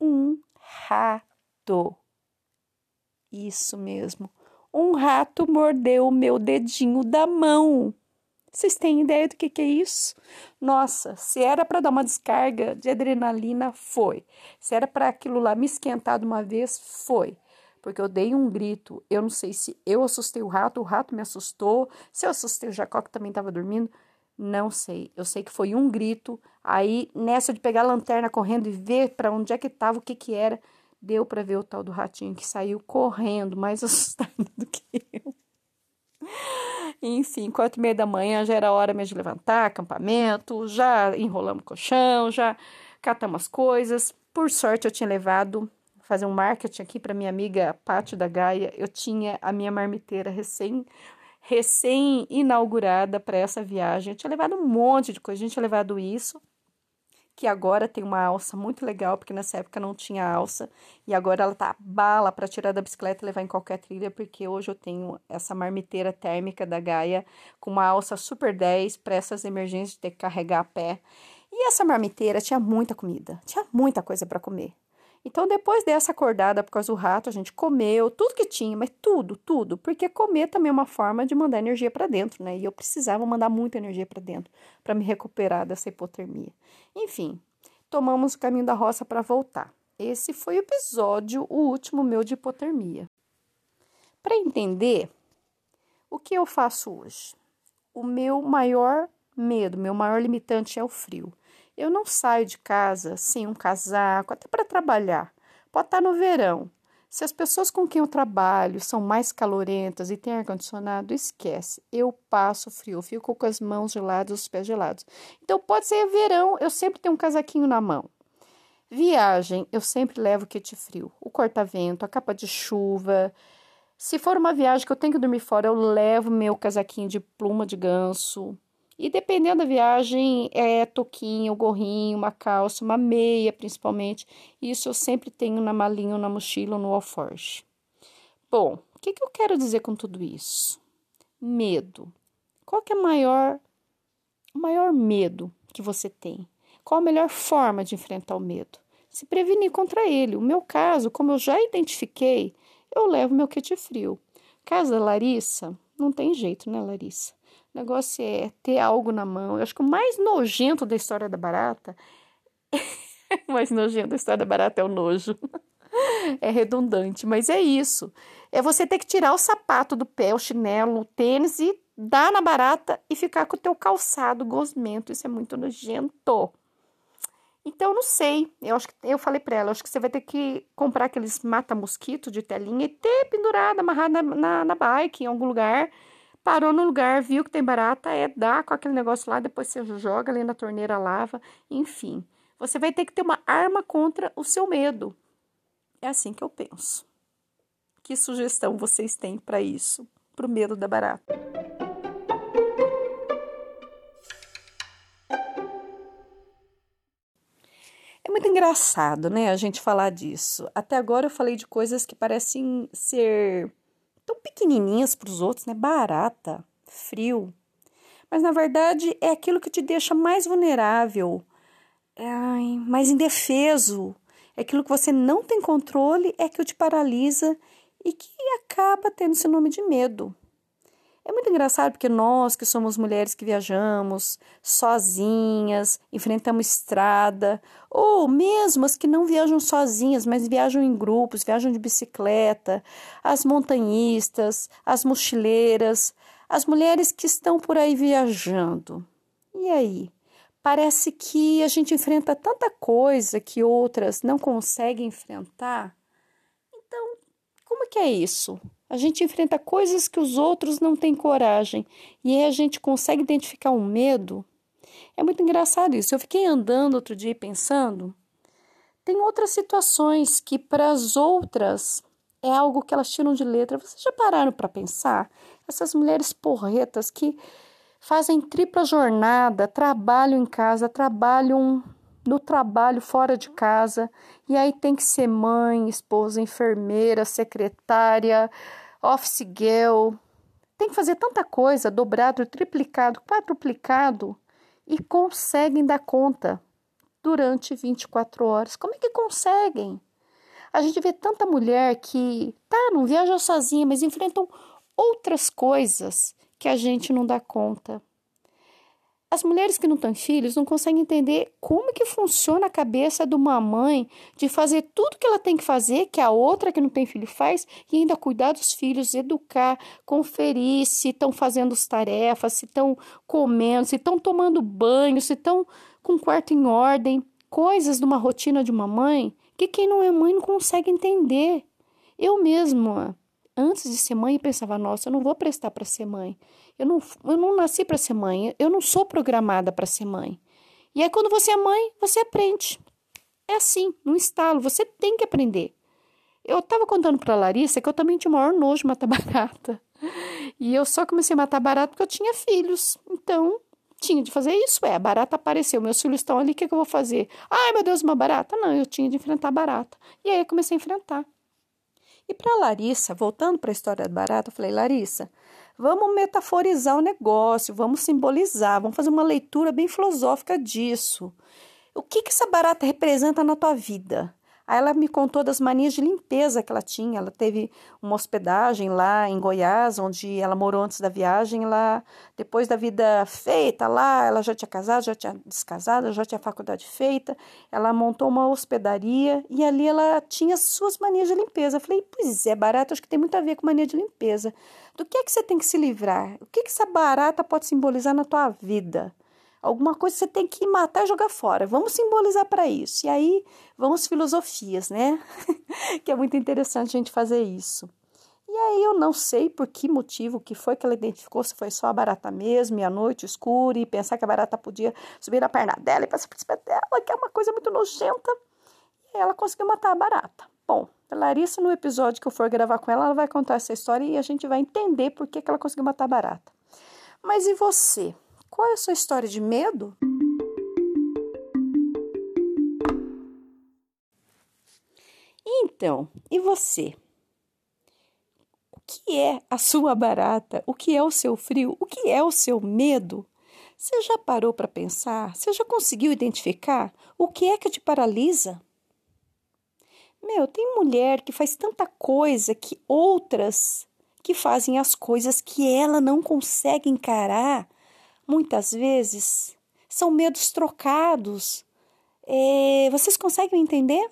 Um rato. Isso mesmo. Um rato mordeu o meu dedinho da mão. Vocês têm ideia do que, que é isso? Nossa, se era para dar uma descarga de adrenalina, foi. Se era para aquilo lá me esquentar de uma vez, foi porque eu dei um grito. Eu não sei se eu assustei o rato, o rato me assustou, se eu assustei o Jacó, que também estava dormindo. Não sei. Eu sei que foi um grito. Aí, nessa de pegar a lanterna correndo e ver para onde é que estava, o que que era, deu para ver o tal do ratinho que saiu correndo, mais assustado do que eu. Enfim, quatro e meia da manhã já era hora mesmo de levantar, acampamento, já enrolamos o colchão, já catamos as coisas. Por sorte, eu tinha levado fazer um marketing aqui para minha amiga Pátio da Gaia, eu tinha a minha marmiteira recém recém inaugurada para essa viagem. Eu tinha levado um monte de coisa, a gente tinha levado isso, que agora tem uma alça muito legal, porque nessa época não tinha alça, e agora ela tá bala para tirar da bicicleta e levar em qualquer trilha, porque hoje eu tenho essa marmiteira térmica da Gaia com uma alça super 10 para essas emergências de ter que carregar a pé. E essa marmiteira tinha muita comida, tinha muita coisa para comer. Então, depois dessa acordada por causa do rato, a gente comeu tudo que tinha, mas tudo, tudo, porque comer também é uma forma de mandar energia para dentro, né? E eu precisava mandar muita energia para dentro para me recuperar dessa hipotermia. Enfim, tomamos o caminho da roça para voltar. Esse foi o episódio, o último meu de hipotermia. Para entender o que eu faço hoje, o meu maior medo, meu maior limitante é o frio. Eu não saio de casa sem um casaco, até para trabalhar. Pode estar no verão. Se as pessoas com quem eu trabalho são mais calorentas e têm ar-condicionado, esquece. Eu passo frio, fico com as mãos geladas, os pés gelados. Então, pode ser verão, eu sempre tenho um casaquinho na mão. Viagem, eu sempre levo kit frio, o corta-vento, a capa de chuva. Se for uma viagem que eu tenho que dormir fora, eu levo meu casaquinho de pluma de ganso, e dependendo da viagem, é toquinho, gorrinho, uma calça, uma meia principalmente. Isso eu sempre tenho na malinha, na mochila ou no alforge. Bom, o que, que eu quero dizer com tudo isso? Medo. Qual que é o maior, o maior medo que você tem? Qual a melhor forma de enfrentar o medo? Se prevenir contra ele. O meu caso, como eu já identifiquei, eu levo meu kit frio. Caso da Larissa, não tem jeito, né, Larissa? O negócio é ter algo na mão. Eu acho que o mais nojento da história da barata. o mais nojento da história da barata é o nojo. é redundante, mas é isso. É você ter que tirar o sapato do pé, o chinelo, o tênis e dar na barata e ficar com o teu calçado gosmento. Isso é muito nojento. Então, não sei. Eu acho que eu falei para ela, acho que você vai ter que comprar aqueles mata-mosquito de telinha e ter pendurado, amarrado na, na, na bike em algum lugar Parou no lugar, viu que tem barata, é dar com aquele negócio lá, depois você joga ali na torneira, lava, enfim. Você vai ter que ter uma arma contra o seu medo. É assim que eu penso. Que sugestão vocês têm para isso? para o medo da barata. É muito engraçado, né, a gente falar disso. Até agora eu falei de coisas que parecem ser tão pequenininhas para os outros, né? Barata, frio. Mas na verdade é aquilo que te deixa mais vulnerável, ai, mais indefeso. É aquilo que você não tem controle, é que te paralisa e que acaba tendo esse nome de medo. É muito engraçado porque nós, que somos mulheres que viajamos sozinhas, enfrentamos estrada, ou mesmo as que não viajam sozinhas, mas viajam em grupos, viajam de bicicleta, as montanhistas, as mochileiras, as mulheres que estão por aí viajando. E aí? Parece que a gente enfrenta tanta coisa que outras não conseguem enfrentar. Então, como que é isso? A gente enfrenta coisas que os outros não têm coragem e aí a gente consegue identificar um medo. É muito engraçado isso. Eu fiquei andando outro dia pensando. Tem outras situações que para as outras é algo que elas tiram de letra. Vocês já pararam para pensar? Essas mulheres porretas que fazem tripla jornada, trabalham em casa, trabalham no trabalho fora de casa, e aí tem que ser mãe, esposa, enfermeira, secretária, office girl. Tem que fazer tanta coisa, dobrado, triplicado, quadruplicado, e conseguem dar conta durante 24 horas. Como é que conseguem? A gente vê tanta mulher que, tá, não viaja sozinha, mas enfrentam outras coisas que a gente não dá conta. As mulheres que não têm filhos não conseguem entender como que funciona a cabeça de uma mãe de fazer tudo que ela tem que fazer, que a outra que não tem filho faz, e ainda cuidar dos filhos, educar, conferir se estão fazendo as tarefas, se estão comendo, se estão tomando banho, se estão com o quarto em ordem, coisas de uma rotina de uma mãe que quem não é mãe não consegue entender. Eu mesma antes de ser mãe, pensava, nossa, eu não vou prestar para ser mãe. Eu não, eu não nasci para ser mãe. Eu não sou programada para ser mãe. E aí, quando você é mãe, você aprende. É assim, no estalo. Você tem que aprender. Eu estava contando para Larissa que eu também tinha o maior nojo de matar barata. E eu só comecei a matar barata porque eu tinha filhos. Então, tinha de fazer isso. É, a barata apareceu, meus filhos estão ali, o que, que eu vou fazer? Ai, meu Deus, uma barata? Não, eu tinha de enfrentar a barata. E aí eu comecei a enfrentar. E para Larissa, voltando para a história da barata, eu falei: Larissa, vamos metaforizar o negócio, vamos simbolizar, vamos fazer uma leitura bem filosófica disso. O que, que essa barata representa na tua vida? Aí ela me contou das manias de limpeza que ela tinha. Ela teve uma hospedagem lá em Goiás, onde ela morou antes da viagem. Lá, depois da vida feita lá, ela já tinha casado, já tinha descasado, já tinha faculdade feita. Ela montou uma hospedaria e ali ela tinha suas manias de limpeza. Eu falei, pois é, barata, acho que tem muito a ver com mania de limpeza. Do que é que você tem que se livrar? O que, que essa barata pode simbolizar na tua vida? Alguma coisa você tem que matar e jogar fora. Vamos simbolizar para isso. E aí vamos filosofias, né? que é muito interessante a gente fazer isso. E aí eu não sei por que motivo, que foi que ela identificou, se foi só a barata mesmo, e a noite escura, e pensar que a barata podia subir na perna dela e passar por cima dela, que é uma coisa muito nojenta. E ela conseguiu matar a barata. Bom, a Larissa, no episódio que eu for gravar com ela, ela vai contar essa história e a gente vai entender por que, que ela conseguiu matar a barata. Mas e você? Qual é a sua história de medo? Então, e você? O que é a sua barata? O que é o seu frio? O que é o seu medo? Você já parou para pensar? Você já conseguiu identificar o que é que te paralisa? Meu, tem mulher que faz tanta coisa que outras que fazem as coisas que ela não consegue encarar muitas vezes são medos trocados. É, vocês conseguem entender?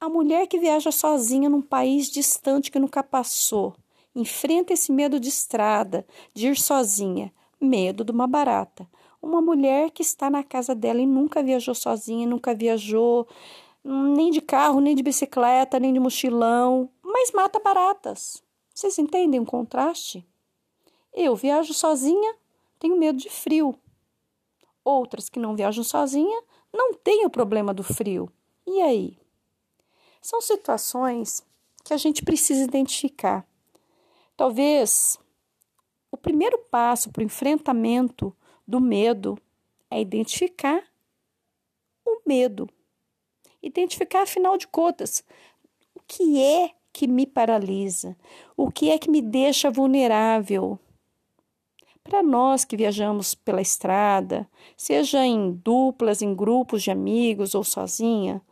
A mulher que viaja sozinha num país distante que nunca passou, enfrenta esse medo de estrada, de ir sozinha, medo de uma barata. Uma mulher que está na casa dela e nunca viajou sozinha, nunca viajou nem de carro, nem de bicicleta, nem de mochilão, mas mata baratas. Vocês entendem o contraste? Eu viajo sozinha, tenho medo de frio. Outras que não viajam sozinha não têm o problema do frio. E aí? São situações que a gente precisa identificar. Talvez o primeiro passo para o enfrentamento do medo é identificar o medo. Identificar, afinal de contas, o que é que me paralisa, o que é que me deixa vulnerável. Para nós que viajamos pela estrada, seja em duplas, em grupos de amigos ou sozinha,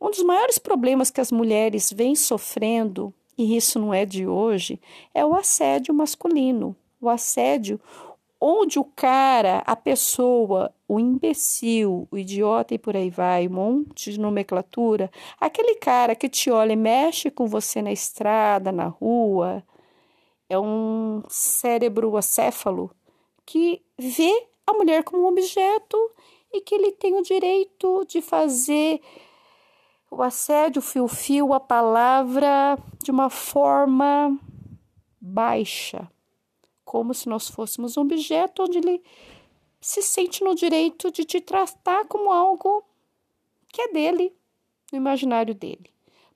um dos maiores problemas que as mulheres vêm sofrendo, e isso não é de hoje, é o assédio masculino. O assédio onde o cara, a pessoa, o imbecil, o idiota e por aí vai, um monte de nomenclatura, aquele cara que te olha e mexe com você na estrada, na rua, é um cérebro acéfalo que vê a mulher como um objeto e que ele tem o direito de fazer o assédio, o fio-fio, a palavra de uma forma baixa como se nós fôssemos um objeto onde ele se sente no direito de te tratar como algo que é dele, no imaginário dele.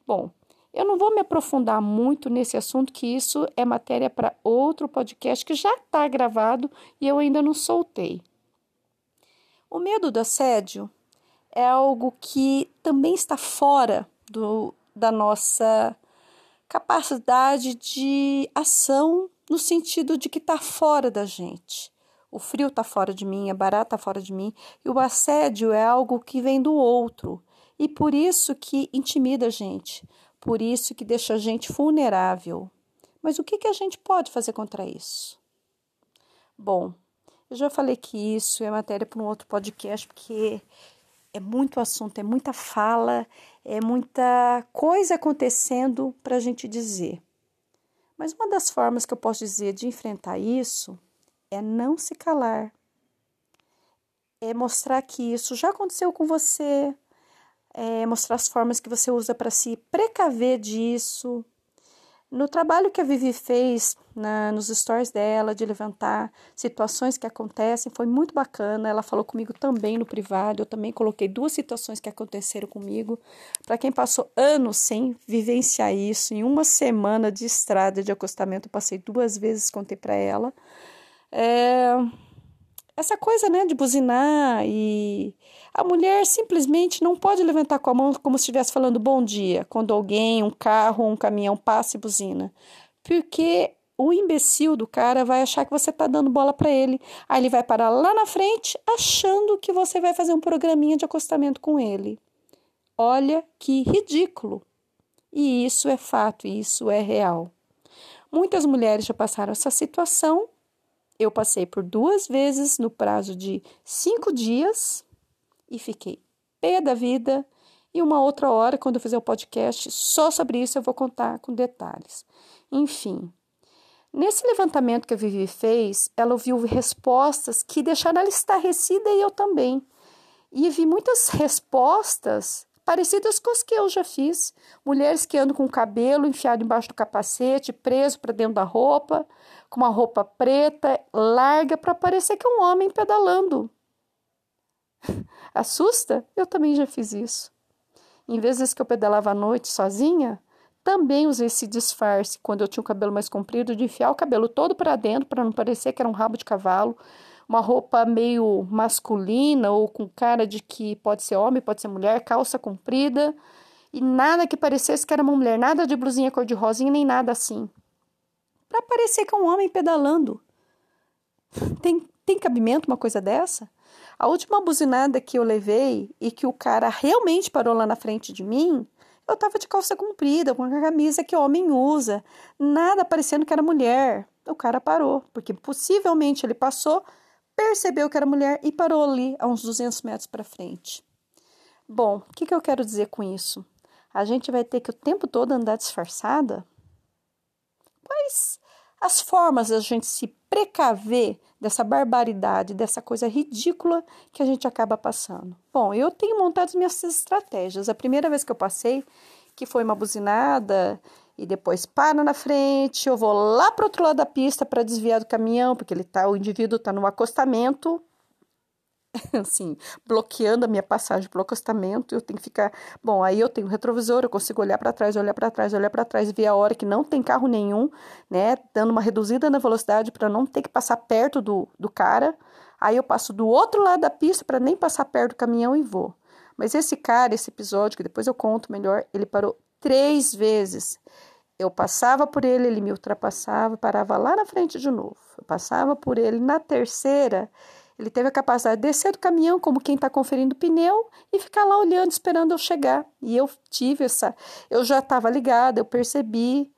Bom, eu não vou me aprofundar muito nesse assunto, que isso é matéria para outro podcast que já está gravado e eu ainda não soltei. O medo do assédio é algo que também está fora do, da nossa capacidade de ação no sentido de que está fora da gente. O frio está fora de mim, a barata está fora de mim, e o assédio é algo que vem do outro. E por isso que intimida a gente, por isso que deixa a gente vulnerável. Mas o que, que a gente pode fazer contra isso? Bom, eu já falei que isso é matéria para um outro podcast, porque é muito assunto, é muita fala, é muita coisa acontecendo para a gente dizer. Mas uma das formas que eu posso dizer de enfrentar isso é não se calar. É mostrar que isso já aconteceu com você, é mostrar as formas que você usa para se precaver disso, no trabalho que a Vivi fez na, nos stories dela, de levantar situações que acontecem, foi muito bacana. Ela falou comigo também no privado. Eu também coloquei duas situações que aconteceram comigo. Para quem passou anos sem vivenciar isso, em uma semana de estrada de acostamento, eu passei duas vezes, contei para ela. É, essa coisa, né, de buzinar e a mulher simplesmente não pode levantar com a mão como se estivesse falando bom dia quando alguém, um carro, um caminhão passa e buzina. Porque o imbecil do cara vai achar que você está dando bola para ele. Aí ele vai parar lá na frente achando que você vai fazer um programinha de acostamento com ele. Olha que ridículo. E isso é fato, isso é real. Muitas mulheres já passaram essa situação eu passei por duas vezes no prazo de cinco dias e fiquei pé da vida. E uma outra hora, quando eu fizer o podcast só sobre isso, eu vou contar com detalhes. Enfim, nesse levantamento que a Vivi fez, ela ouviu respostas que deixaram ela estarrecida e eu também. E vi muitas respostas parecidas com as que eu já fiz. Mulheres que andam com o cabelo enfiado embaixo do capacete, preso para dentro da roupa, com uma roupa preta, larga, para parecer que é um homem pedalando. Assusta? Eu também já fiz isso. Em vezes que eu pedalava à noite sozinha, também usei esse disfarce quando eu tinha o cabelo mais comprido, de enfiar o cabelo todo para dentro para não parecer que era um rabo de cavalo, uma roupa meio masculina ou com cara de que pode ser homem, pode ser mulher, calça comprida e nada que parecesse que era uma mulher, nada de blusinha cor-de-rosa nem nada assim para parecer que é um homem pedalando. Tem, tem cabimento uma coisa dessa? A última buzinada que eu levei e que o cara realmente parou lá na frente de mim, eu tava de calça comprida, com a camisa que homem usa, nada parecendo que era mulher. O cara parou, porque possivelmente ele passou, percebeu que era mulher e parou ali a uns 200 metros para frente. Bom, o que, que eu quero dizer com isso? A gente vai ter que o tempo todo andar disfarçada? Pois as formas da gente se precaver dessa barbaridade, dessa coisa ridícula que a gente acaba passando. Bom, eu tenho montado as minhas estratégias. A primeira vez que eu passei, que foi uma buzinada e depois para na frente, eu vou lá para outro lado da pista para desviar do caminhão, porque ele tá, o indivíduo está no acostamento. assim, bloqueando a minha passagem pelo acostamento, eu tenho que ficar, bom, aí eu tenho retrovisor, eu consigo olhar para trás, olhar para trás, olhar para trás, ver a hora que não tem carro nenhum, né, dando uma reduzida na velocidade para não ter que passar perto do, do cara. Aí eu passo do outro lado da pista para nem passar perto do caminhão e vou. Mas esse cara, esse episódio, que depois eu conto melhor, ele parou três vezes. Eu passava por ele, ele me ultrapassava, parava lá na frente de novo. Eu passava por ele. Na terceira, ele teve a capacidade de descer do caminhão, como quem está conferindo pneu, e ficar lá olhando, esperando eu chegar. E eu tive essa. Eu já estava ligada, eu percebi.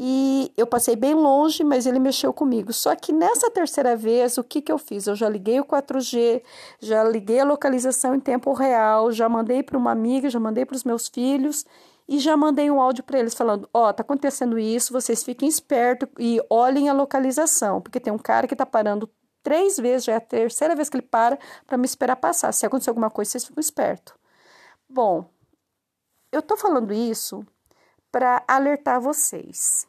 E eu passei bem longe, mas ele mexeu comigo. Só que nessa terceira vez, o que, que eu fiz? Eu já liguei o 4G, já liguei a localização em tempo real, já mandei para uma amiga, já mandei para os meus filhos e já mandei um áudio para eles falando: Ó, oh, tá acontecendo isso, vocês fiquem espertos e olhem a localização, porque tem um cara que tá parando três vezes, já é a terceira vez que ele para para me esperar passar. Se acontecer alguma coisa, vocês ficam espertos. Bom, eu tô falando isso para alertar vocês.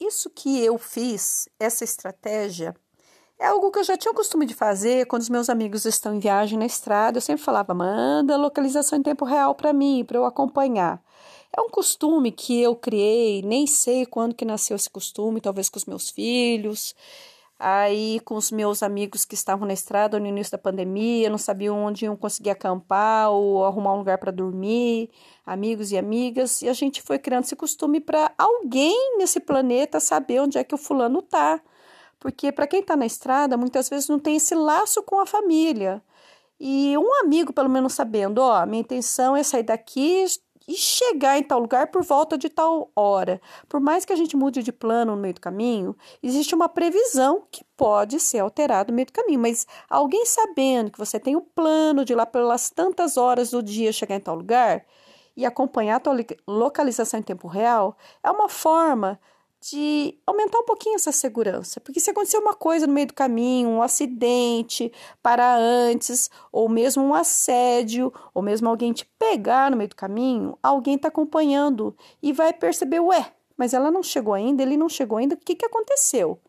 Isso que eu fiz, essa estratégia, é algo que eu já tinha o costume de fazer quando os meus amigos estão em viagem na estrada. Eu sempre falava, manda localização em tempo real para mim, para eu acompanhar. É um costume que eu criei, nem sei quando que nasceu esse costume, talvez com os meus filhos, aí com os meus amigos que estavam na estrada no início da pandemia, não sabiam onde iam conseguir acampar ou arrumar um lugar para dormir, amigos e amigas, e a gente foi criando esse costume para alguém nesse planeta saber onde é que o fulano tá porque para quem está na estrada, muitas vezes não tem esse laço com a família. E um amigo, pelo menos, sabendo, ó, minha intenção é sair daqui e chegar em tal lugar por volta de tal hora. Por mais que a gente mude de plano no meio do caminho, existe uma previsão que pode ser alterada no meio do caminho. Mas alguém sabendo que você tem o um plano de ir lá pelas tantas horas do dia chegar em tal lugar e acompanhar a tua localização em tempo real, é uma forma de aumentar um pouquinho essa segurança. Porque se acontecer uma coisa no meio do caminho, um acidente, para antes, ou mesmo um assédio, ou mesmo alguém te pegar no meio do caminho, alguém está acompanhando e vai perceber, ué, mas ela não chegou ainda, ele não chegou ainda, o que, que aconteceu?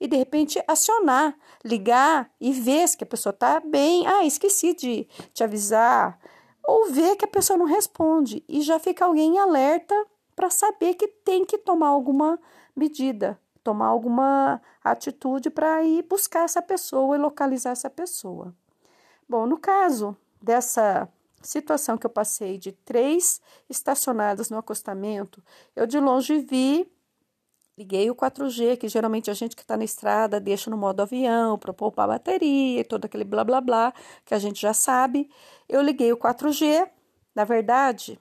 E de repente acionar, ligar e ver se a pessoa está bem. Ah, esqueci de te avisar. Ou ver que a pessoa não responde e já fica alguém alerta para saber que tem que tomar alguma medida, tomar alguma atitude para ir buscar essa pessoa e localizar essa pessoa. Bom, no caso dessa situação que eu passei de três estacionadas no acostamento, eu de longe vi, liguei o 4G, que geralmente a gente que está na estrada deixa no modo avião para poupar bateria e todo aquele blá blá blá que a gente já sabe. Eu liguei o 4G, na verdade,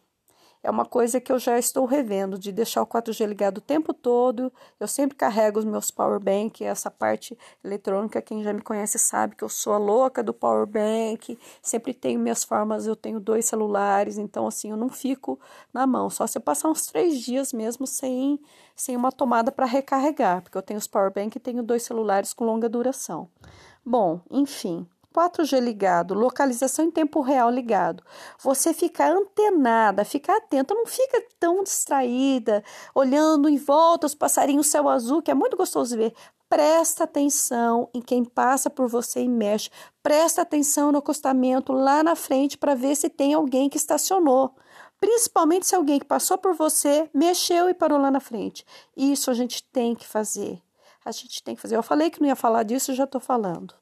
é uma coisa que eu já estou revendo, de deixar o 4G ligado o tempo todo. Eu sempre carrego os meus power bank, essa parte eletrônica, quem já me conhece sabe que eu sou a louca do power bank. Sempre tenho minhas formas, eu tenho dois celulares, então assim, eu não fico na mão. Só se eu passar uns três dias mesmo sem, sem uma tomada para recarregar, porque eu tenho os power bank e tenho dois celulares com longa duração. Bom, enfim, 4G ligado, localização em tempo real ligado, você fica antenada, fica atenta, não fica tão distraída, olhando em volta os passarinhos céu azul, que é muito gostoso ver. Presta atenção em quem passa por você e mexe. Presta atenção no acostamento lá na frente para ver se tem alguém que estacionou. Principalmente se alguém que passou por você mexeu e parou lá na frente. Isso a gente tem que fazer. A gente tem que fazer. Eu falei que não ia falar disso, já estou falando.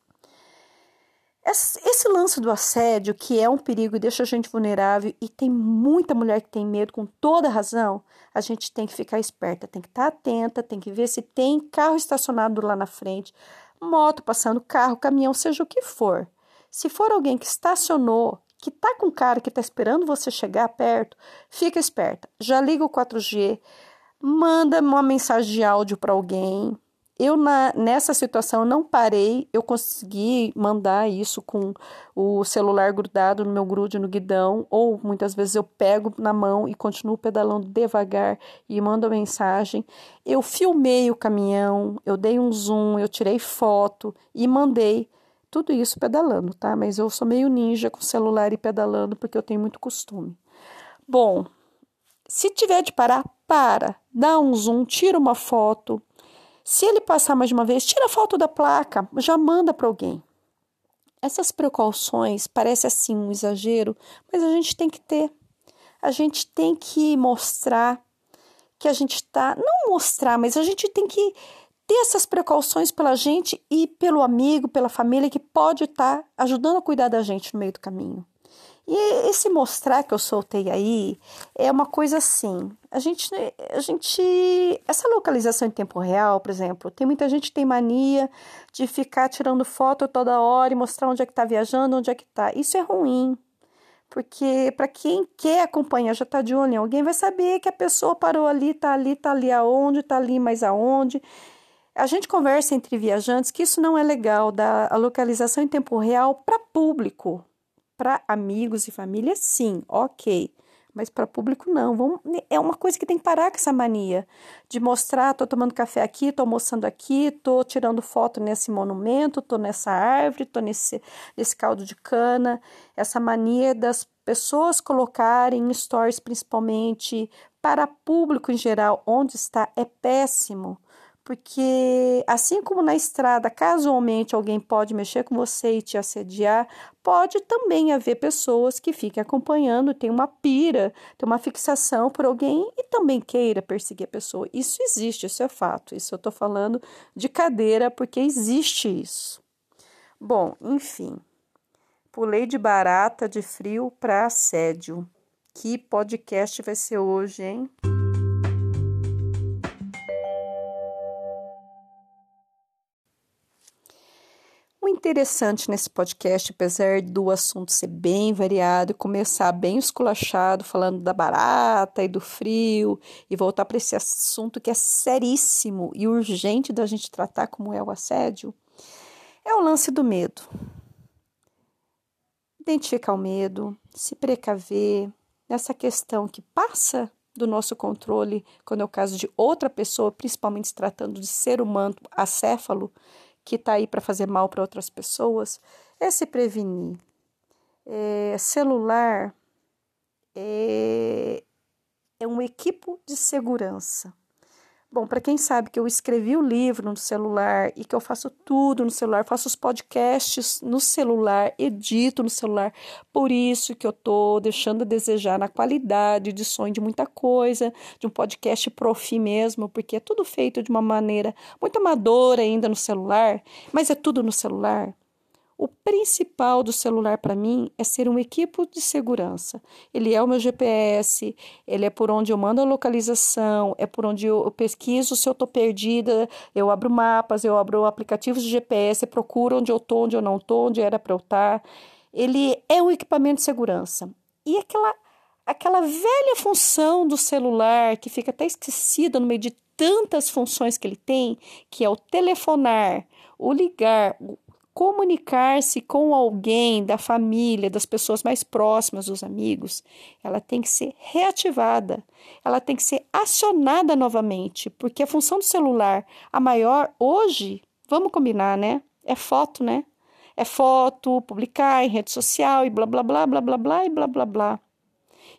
Esse lance do assédio, que é um perigo e deixa a gente vulnerável, e tem muita mulher que tem medo, com toda razão, a gente tem que ficar esperta, tem que estar atenta, tem que ver se tem carro estacionado lá na frente, moto passando, carro, caminhão, seja o que for. Se for alguém que estacionou, que tá com cara que tá esperando você chegar perto, fica esperta. Já liga o 4G, manda uma mensagem de áudio para alguém, eu, na, nessa situação, não parei, eu consegui mandar isso com o celular grudado no meu grude, no guidão, ou muitas vezes eu pego na mão e continuo pedalando devagar e mando a mensagem. Eu filmei o caminhão, eu dei um zoom, eu tirei foto e mandei tudo isso pedalando, tá? Mas eu sou meio ninja com celular e pedalando porque eu tenho muito costume. Bom, Se tiver de parar, para, dá um zoom, tira uma foto. Se ele passar mais uma vez, tira a foto da placa, já manda para alguém. Essas precauções parece assim um exagero, mas a gente tem que ter. A gente tem que mostrar que a gente está, não mostrar, mas a gente tem que ter essas precauções pela gente e pelo amigo, pela família que pode estar tá ajudando a cuidar da gente no meio do caminho. E esse mostrar que eu soltei aí é uma coisa assim. A gente, a gente, essa localização em tempo real, por exemplo, tem muita gente que tem mania de ficar tirando foto toda hora e mostrar onde é que está viajando, onde é que está. Isso é ruim, porque para quem quer acompanhar, já está de olho em alguém, vai saber que a pessoa parou ali, está ali, está ali aonde, está ali mais aonde. A gente conversa entre viajantes que isso não é legal, da localização em tempo real para público. Para amigos e família, sim, ok. Mas para público, não. Vamos, é uma coisa que tem que parar com essa mania de mostrar: tô tomando café aqui, tô almoçando aqui, tô tirando foto nesse monumento, tô nessa árvore, tô nesse, nesse caldo de cana. Essa mania das pessoas colocarem stories, principalmente para público em geral, onde está, é péssimo porque assim como na estrada, casualmente alguém pode mexer com você e te assediar, pode também haver pessoas que fiquem acompanhando, tem uma pira, tem uma fixação por alguém e também queira perseguir a pessoa. Isso existe, isso é fato. Isso eu estou falando de cadeira porque existe isso. Bom, enfim, pulei de barata de frio para assédio. Que podcast vai ser hoje, hein? O interessante nesse podcast, apesar do assunto ser bem variado e começar bem esculachado, falando da barata e do frio, e voltar para esse assunto que é seríssimo e urgente da gente tratar, como é o assédio, é o lance do medo. Identificar o medo, se precaver nessa questão que passa do nosso controle, quando é o caso de outra pessoa, principalmente se tratando de ser humano acéfalo, que está aí para fazer mal para outras pessoas, é se prevenir. É, celular é, é um equipo de segurança. Bom, para quem sabe que eu escrevi o livro no celular e que eu faço tudo no celular, faço os podcasts no celular, edito no celular, por isso que eu tô deixando a desejar na qualidade de som de muita coisa, de um podcast profi mesmo, porque é tudo feito de uma maneira muito amadora ainda no celular, mas é tudo no celular. O principal do celular para mim é ser um equipo de segurança. Ele é o meu GPS, ele é por onde eu mando a localização, é por onde eu pesquiso se eu estou perdida, eu abro mapas, eu abro aplicativos de GPS, procuro onde eu estou, onde eu não estou, onde era para eu estar. Tá. Ele é um equipamento de segurança. E aquela, aquela velha função do celular que fica até esquecida no meio de tantas funções que ele tem, que é o telefonar, o ligar, comunicar-se com alguém da família, das pessoas mais próximas, dos amigos, ela tem que ser reativada, ela tem que ser acionada novamente, porque a função do celular, a maior hoje, vamos combinar, né? É foto, né? É foto, publicar em rede social e blá blá blá blá blá blá e blá blá blá.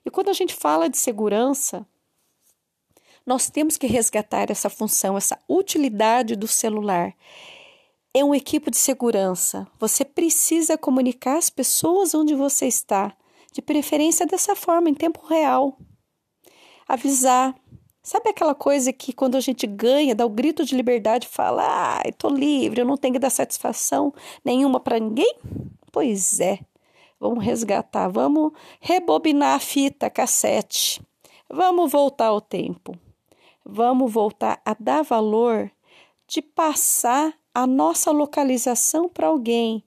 E quando a gente fala de segurança, nós temos que resgatar essa função, essa utilidade do celular é um equipe de segurança. Você precisa comunicar às pessoas onde você está, de preferência dessa forma, em tempo real. Avisar. Sabe aquela coisa que quando a gente ganha, dá o grito de liberdade, fala: "Ah, estou livre, eu não tenho que dar satisfação nenhuma para ninguém"? Pois é. Vamos resgatar, vamos rebobinar a fita cassete. Vamos voltar ao tempo. Vamos voltar a dar valor de passar a nossa localização para alguém,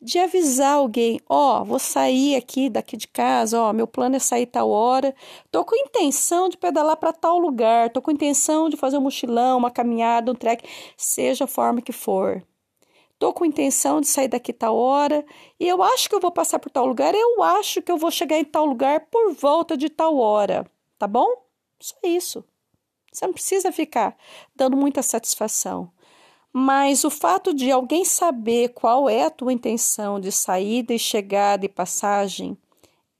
de avisar alguém, ó, oh, vou sair aqui daqui de casa, ó, oh, meu plano é sair tal hora, tô com intenção de pedalar para tal lugar, tô com intenção de fazer um mochilão, uma caminhada, um trek, seja a forma que for. Tô com intenção de sair daqui tal hora e eu acho que eu vou passar por tal lugar, eu acho que eu vou chegar em tal lugar por volta de tal hora, tá bom? Só isso. Você não precisa ficar dando muita satisfação. Mas o fato de alguém saber qual é a tua intenção de saída e chegada e passagem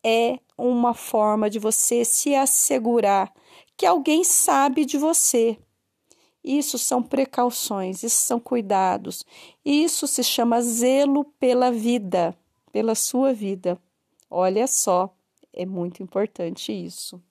é uma forma de você se assegurar que alguém sabe de você. Isso são precauções, isso são cuidados. Isso se chama zelo pela vida, pela sua vida. Olha só, é muito importante isso.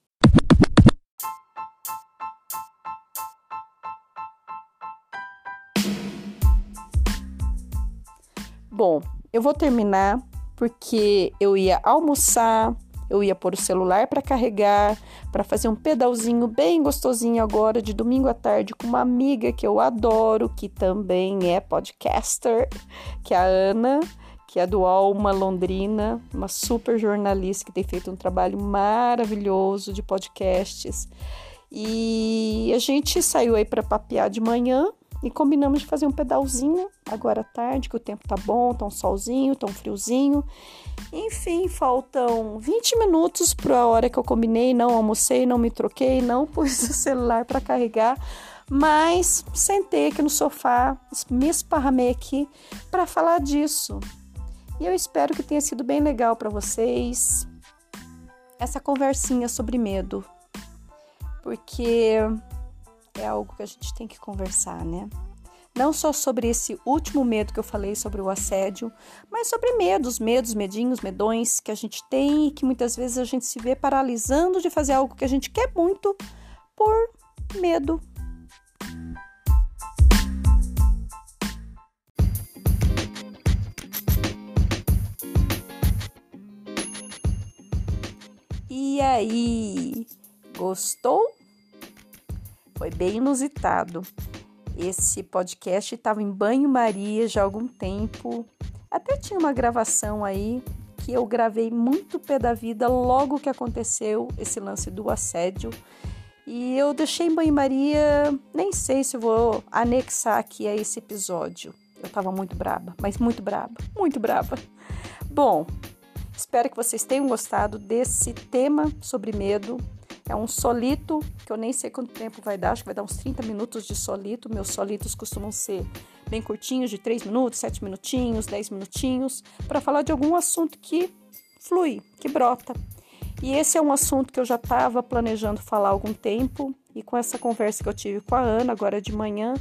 Bom, eu vou terminar porque eu ia almoçar, eu ia pôr o celular para carregar, para fazer um pedalzinho bem gostosinho agora de domingo à tarde com uma amiga que eu adoro, que também é podcaster, que é a Ana, que é do Alma Londrina, uma super jornalista que tem feito um trabalho maravilhoso de podcasts. E a gente saiu aí para papear de manhã e combinamos de fazer um pedalzinho agora à tarde, que o tempo tá bom, tá um solzinho, tá um friozinho. Enfim, faltam 20 minutos para a hora que eu combinei, não almocei, não me troquei, não pus o celular para carregar, mas sentei aqui no sofá, me esparramei aqui para falar disso. E eu espero que tenha sido bem legal para vocês essa conversinha sobre medo. Porque é algo que a gente tem que conversar, né? Não só sobre esse último medo que eu falei sobre o assédio, mas sobre medos, medos, medinhos, medões que a gente tem e que muitas vezes a gente se vê paralisando de fazer algo que a gente quer muito por medo. E aí, gostou? Foi bem inusitado. Esse podcast estava em banho-maria já há algum tempo. Até tinha uma gravação aí que eu gravei muito pé da vida logo que aconteceu esse lance do assédio. E eu deixei em banho-maria, nem sei se vou anexar aqui a esse episódio. Eu tava muito braba, mas muito braba, muito braba. Bom, espero que vocês tenham gostado desse tema sobre medo. É um solito, que eu nem sei quanto tempo vai dar, acho que vai dar uns 30 minutos de solito. Meus solitos costumam ser bem curtinhos, de 3 minutos, 7 minutinhos, 10 minutinhos, para falar de algum assunto que flui, que brota. E esse é um assunto que eu já estava planejando falar há algum tempo, e com essa conversa que eu tive com a Ana agora de manhã,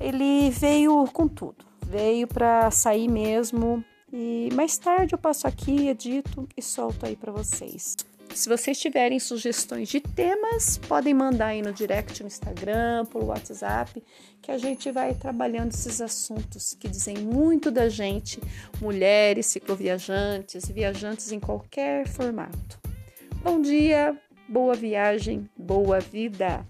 ele veio com tudo. Veio para sair mesmo. E mais tarde eu passo aqui, edito e solto aí para vocês. Se vocês tiverem sugestões de temas, podem mandar aí no direct no Instagram, pelo WhatsApp, que a gente vai trabalhando esses assuntos que dizem muito da gente, mulheres, cicloviajantes, viajantes em qualquer formato. Bom dia, boa viagem, boa vida!